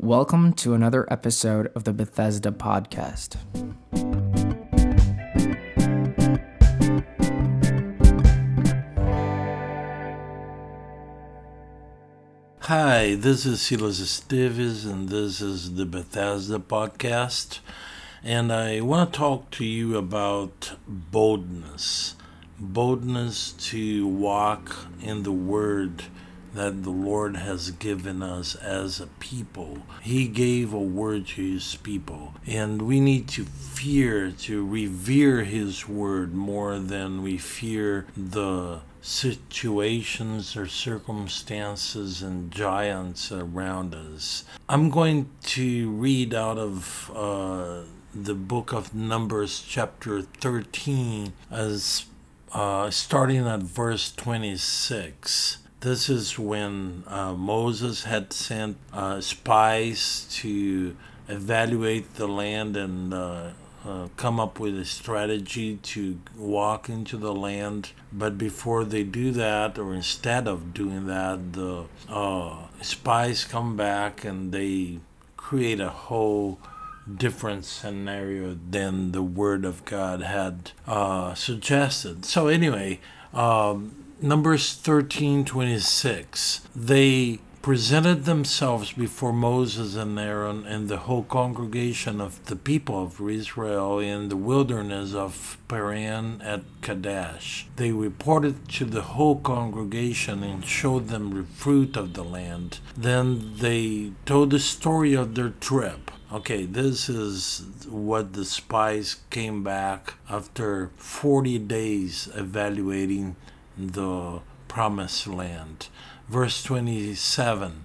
Welcome to another episode of the Bethesda Podcast. Hi, this is Silas Esteves, and this is the Bethesda Podcast. And I want to talk to you about boldness boldness to walk in the Word that the Lord has given us as a people. He gave a word to His people, and we need to fear, to revere His word more than we fear the situations or circumstances and giants around us. I'm going to read out of uh, the book of Numbers, chapter 13, as uh, starting at verse 26. This is when uh, Moses had sent uh, spies to evaluate the land and uh, uh, come up with a strategy to walk into the land. But before they do that, or instead of doing that, the uh, spies come back and they create a whole different scenario than the Word of God had uh, suggested. So, anyway, um, Numbers 13 26. They presented themselves before Moses and Aaron and the whole congregation of the people of Israel in the wilderness of Paran at Kadesh. They reported to the whole congregation and showed them the fruit of the land. Then they told the story of their trip. Okay, this is what the spies came back after 40 days evaluating the promised land. Verse 27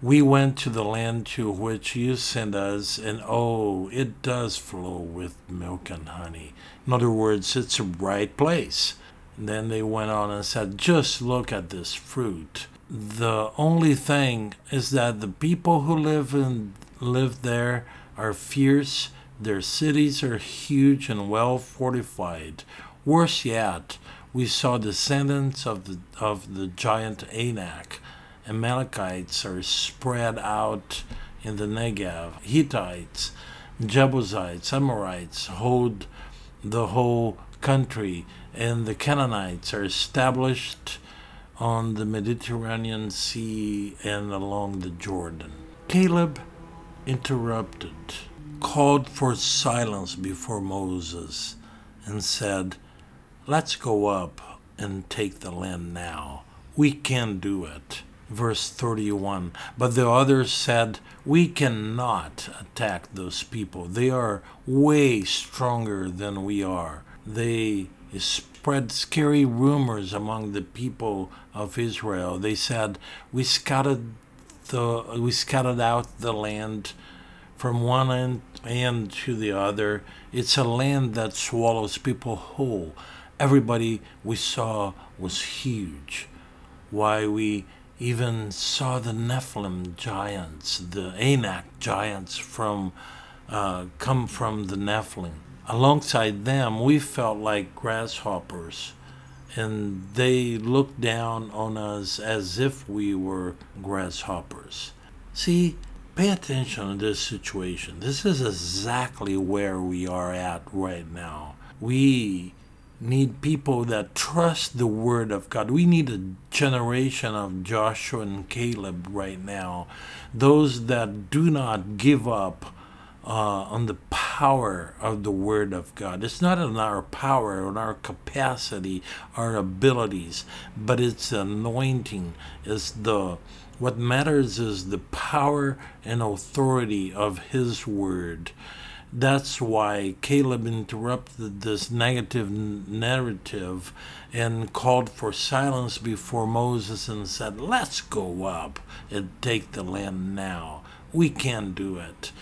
We went to the land to which you sent us, and oh, it does flow with milk and honey. In other words, it's a right place. And then they went on and said, Just look at this fruit. The only thing is that the people who live in live there are fierce. Their cities are huge and well fortified. Worse yet, we saw descendants of the, of the giant Anak. Amalekites are spread out in the Negev. Hittites, Jebusites, Amorites hold the whole country, and the Canaanites are established on the Mediterranean Sea and along the Jordan. Caleb interrupted, called for silence before Moses, and said, Let's go up and take the land now. We can do it. Verse 31 But the others said, We cannot attack those people. They are way stronger than we are. They spread scary rumors among the people of Israel. They said, We scattered the we scattered out the land from one end, end to the other. It's a land that swallows people whole everybody we saw was huge. Why we even saw the Nephilim giants, the Anak giants from uh, come from the Nephilim. Alongside them, we felt like grasshoppers, and they looked down on us as if we were grasshoppers. See, pay attention to this situation. This is exactly where we are at right now. We need people that trust the word of God. We need a generation of Joshua and Caleb right now. Those that do not give up uh, on the power of the word of God. It's not in our power, in our capacity, our abilities, but it's anointing. It's the what matters is the power and authority of his word. That's why Caleb interrupted this negative narrative and called for silence before Moses and said, Let's go up and take the land now. We can do it.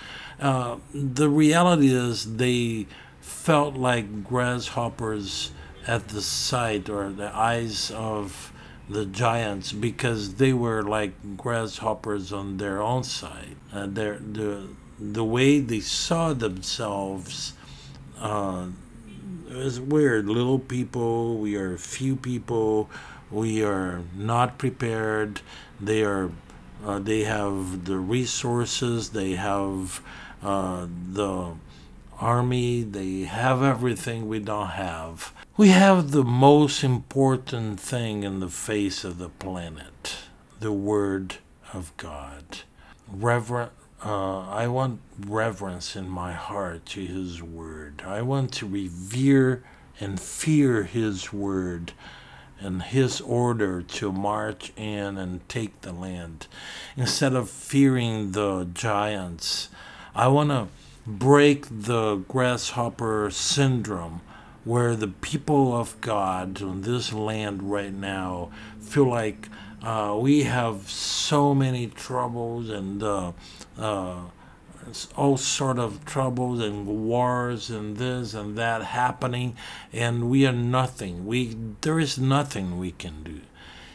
Uh, the reality is, they felt like grasshoppers at the sight or the eyes of the giants because they were like grasshoppers on their own side. Uh, their, the, the way they saw themselves uh, is weird. Little people, we are few people, we are not prepared. They are Uh, they have the resources, they have uh, the army, they have everything we don't have. We have the most important thing in the face of the planet the Word of God. Reverent, uh, I want reverence in my heart to His Word. I want to revere and fear His Word and His order to march in and take the land. Instead of fearing the giants, I want to break the grasshopper syndrome where the people of God on this land right now feel like uh, we have so many troubles and uh, uh, all sort of troubles and wars and this and that happening, and we are nothing. We there is nothing we can do.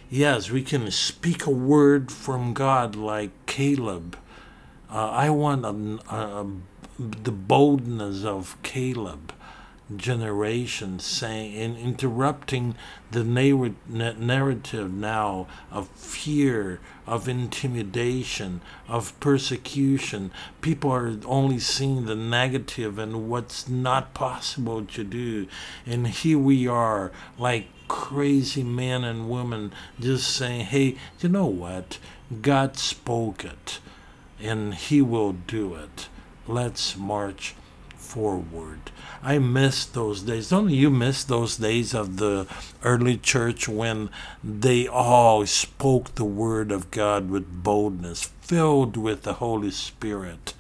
Yes, we can speak a word from God like Caleb. Uh, I want a, a, the boldness of Caleb generation saying and interrupting the narrative now of fear of intimidation of persecution people are only seeing the negative and what's not possible to do. And here we are like crazy men and women just saying hey you know what? God spoke it and he will do it. Let's march forward. I miss those days. Don't you miss those days of the early church when they all spoke the word of God with boldness, filled with the Holy Spirit,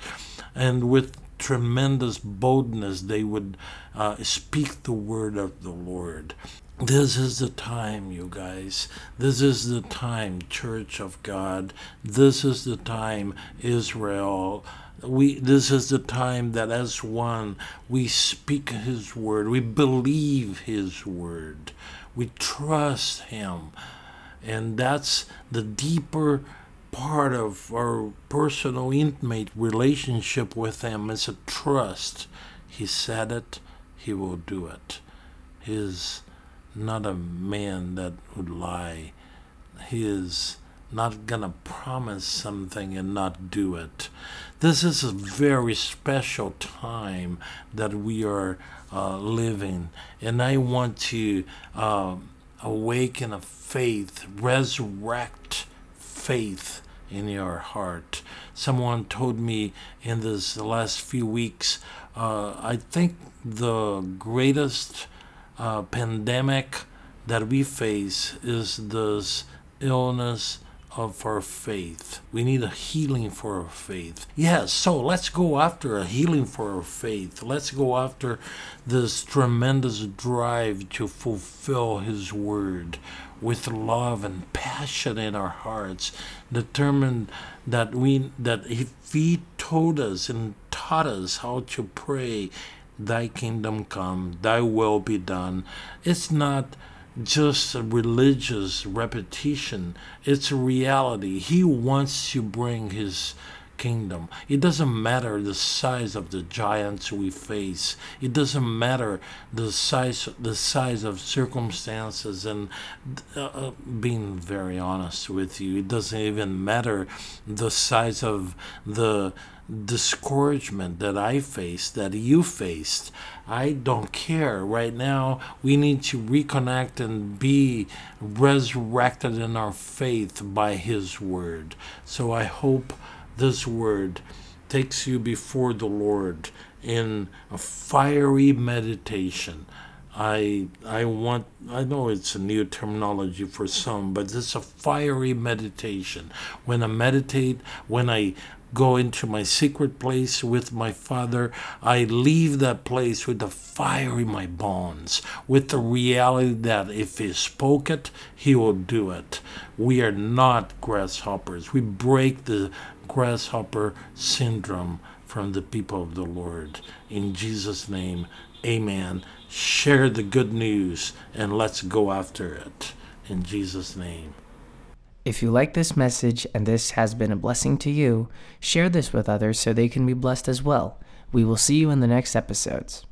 and with tremendous boldness they would uh, speak the word of the Lord. This is the time, you guys. This is the time, Church of God. This is the time, Israel we this is the time that as one we speak his word we believe his word we trust him. And that's the deeper part of our personal intimate relationship with him is a trust. He said it he will do it. He is not a man that would lie. He is not gonna promise something and not do it. This is a very special time that we are uh, living, and I want to uh, awaken a faith, resurrect faith in your heart. Someone told me in this last few weeks, uh, I think the greatest uh, pandemic that we face is this illness of our faith. We need a healing for our faith. Yes, so let's go after a healing for our faith. Let's go after this tremendous drive to fulfill His word with love and passion in our hearts, determined that we that if He told us and taught us how to pray, Thy kingdom come, Thy will be done. It's not just a religious repetition. It's a reality. He wants to bring his kingdom. It doesn't matter the size of the giants we face. It doesn't matter the size the size of circumstances and uh, uh being very honest with you, it doesn't even matter the size of the discouragement that I faced, that you faced. I don't care. Right now, we need to reconnect and be resurrected in our faith by His Word. So I hope this Word takes you before the Lord in a fiery meditation. I I want I know it's a new terminology for some, but it's a fiery meditation. When I meditate, when I go into my secret place with my Father. I leave that place with the fire in my bones, with the reality that if He spoke it, He will do it. We are not grasshoppers. We break the grasshopper syndrome from the people of the Lord. In Jesus' name, amen. Share the good news and let's go after it. In Jesus' name. If you like this message and this has been a blessing to you, share this with others so they can be blessed as well. We will see you in the next episodes.